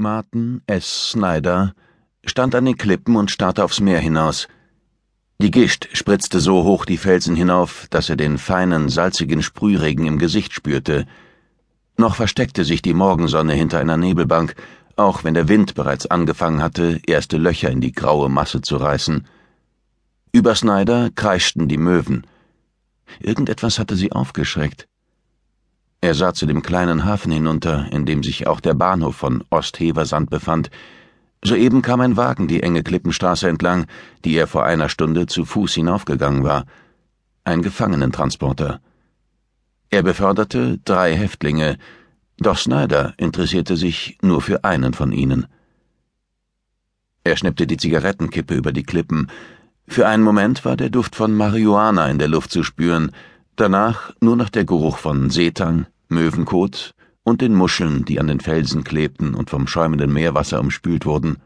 Martin S. Snyder stand an den Klippen und starrte aufs Meer hinaus. Die Gischt spritzte so hoch die Felsen hinauf, dass er den feinen, salzigen Sprühregen im Gesicht spürte. Noch versteckte sich die Morgensonne hinter einer Nebelbank, auch wenn der Wind bereits angefangen hatte, erste Löcher in die graue Masse zu reißen. Über Snyder kreischten die Möwen. Irgendetwas hatte sie aufgeschreckt. Er sah zu dem kleinen Hafen hinunter, in dem sich auch der Bahnhof von Ostheversand befand. Soeben kam ein Wagen die enge Klippenstraße entlang, die er vor einer Stunde zu Fuß hinaufgegangen war. Ein Gefangenentransporter. Er beförderte drei Häftlinge, doch Snyder interessierte sich nur für einen von ihnen. Er schnippte die Zigarettenkippe über die Klippen. Für einen Moment war der Duft von Marihuana in der Luft zu spüren, Danach nur noch der Geruch von Seetang, Möwenkot und den Muscheln, die an den Felsen klebten und vom schäumenden Meerwasser umspült wurden.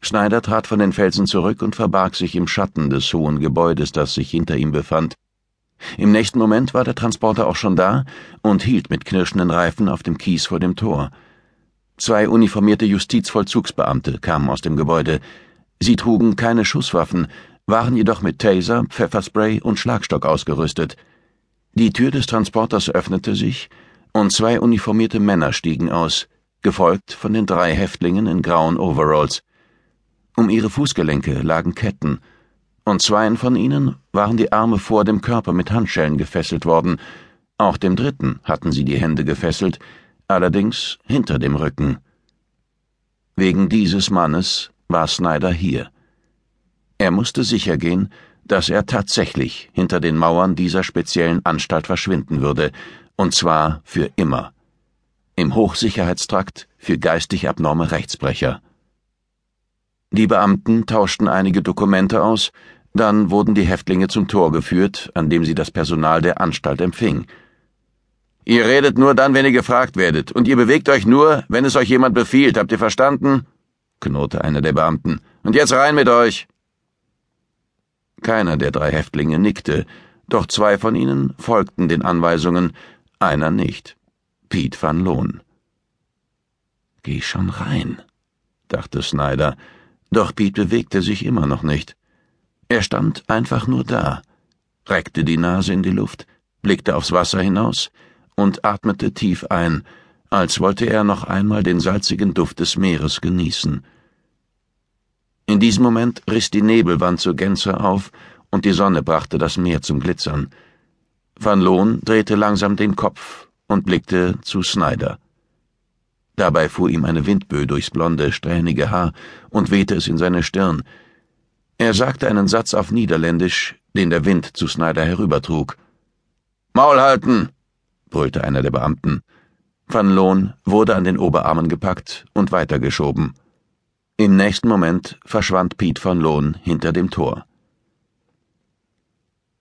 Schneider trat von den Felsen zurück und verbarg sich im Schatten des hohen Gebäudes, das sich hinter ihm befand. Im nächsten Moment war der Transporter auch schon da und hielt mit knirschenden Reifen auf dem Kies vor dem Tor. Zwei uniformierte Justizvollzugsbeamte kamen aus dem Gebäude. Sie trugen keine Schusswaffen, waren jedoch mit Taser, Pfefferspray und Schlagstock ausgerüstet. Die Tür des Transporters öffnete sich und zwei uniformierte Männer stiegen aus, gefolgt von den drei Häftlingen in grauen Overalls. Um ihre Fußgelenke lagen Ketten, und zweien von ihnen waren die Arme vor dem Körper mit Handschellen gefesselt worden, auch dem dritten hatten sie die Hände gefesselt, allerdings hinter dem Rücken. Wegen dieses Mannes war Snyder hier. Er musste sicher gehen, dass er tatsächlich hinter den Mauern dieser speziellen Anstalt verschwinden würde, und zwar für immer. Im Hochsicherheitstrakt für geistig abnorme Rechtsbrecher. Die Beamten tauschten einige Dokumente aus, dann wurden die Häftlinge zum Tor geführt, an dem sie das Personal der Anstalt empfing. Ihr redet nur dann, wenn ihr gefragt werdet, und ihr bewegt euch nur, wenn es euch jemand befiehlt, habt ihr verstanden? knurrte einer der Beamten. Und jetzt rein mit euch. Keiner der drei Häftlinge nickte, doch zwei von ihnen folgten den Anweisungen, einer nicht. Pete van Loon. Geh schon rein, dachte Snyder, doch Pete bewegte sich immer noch nicht. Er stand einfach nur da, reckte die Nase in die Luft, blickte aufs Wasser hinaus und atmete tief ein, als wollte er noch einmal den salzigen Duft des Meeres genießen. In diesem Moment riss die Nebelwand zur Gänze auf und die Sonne brachte das Meer zum Glitzern. Van Loon drehte langsam den Kopf und blickte zu Snyder. Dabei fuhr ihm eine Windböe durchs blonde, strähnige Haar und wehte es in seine Stirn. Er sagte einen Satz auf Niederländisch, den der Wind zu Snyder herübertrug. Maul halten! brüllte einer der Beamten. Van Loon wurde an den Oberarmen gepackt und weitergeschoben. Im nächsten Moment verschwand Pete von Lohn hinter dem Tor.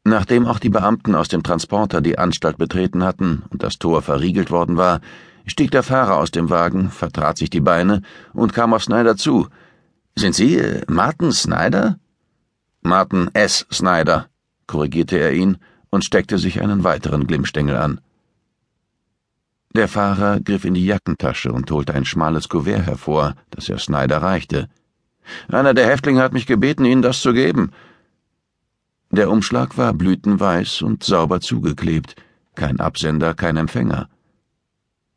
Nachdem auch die Beamten aus dem Transporter die Anstalt betreten hatten und das Tor verriegelt worden war, stieg der Fahrer aus dem Wagen, vertrat sich die Beine und kam auf Snyder zu. Sind Sie äh, Martin Snyder? Martin S. Snyder, korrigierte er ihn und steckte sich einen weiteren Glimmstängel an. Der Fahrer griff in die Jackentasche und holte ein schmales Kuvert hervor, das er Snyder reichte. Einer der Häftlinge hat mich gebeten, Ihnen das zu geben. Der Umschlag war blütenweiß und sauber zugeklebt, kein Absender, kein Empfänger.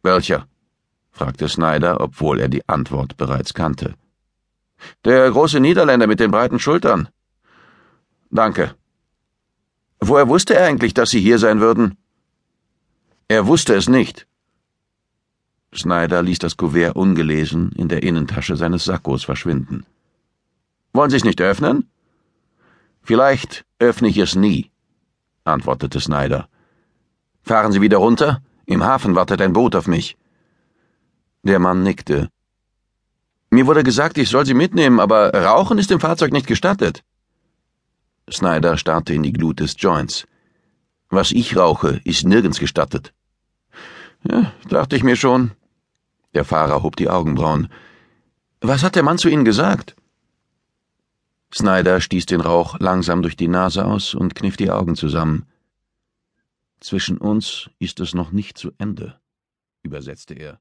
Welcher? fragte Snyder, obwohl er die Antwort bereits kannte. Der große Niederländer mit den breiten Schultern. Danke. Woher wusste er eigentlich, dass Sie hier sein würden? Er wusste es nicht. Schneider ließ das Kuvert ungelesen in der Innentasche seines Sakkos verschwinden. Wollen Sie es nicht öffnen? Vielleicht öffne ich es nie, antwortete Snyder. Fahren Sie wieder runter? Im Hafen wartet ein Boot auf mich. Der Mann nickte. Mir wurde gesagt, ich soll Sie mitnehmen, aber Rauchen ist im Fahrzeug nicht gestattet. Snyder starrte in die Glut des Joints. Was ich rauche, ist nirgends gestattet. Ja, dachte ich mir schon. Der Fahrer hob die Augenbrauen. Was hat der Mann zu Ihnen gesagt? Snyder stieß den Rauch langsam durch die Nase aus und kniff die Augen zusammen. Zwischen uns ist es noch nicht zu Ende, übersetzte er.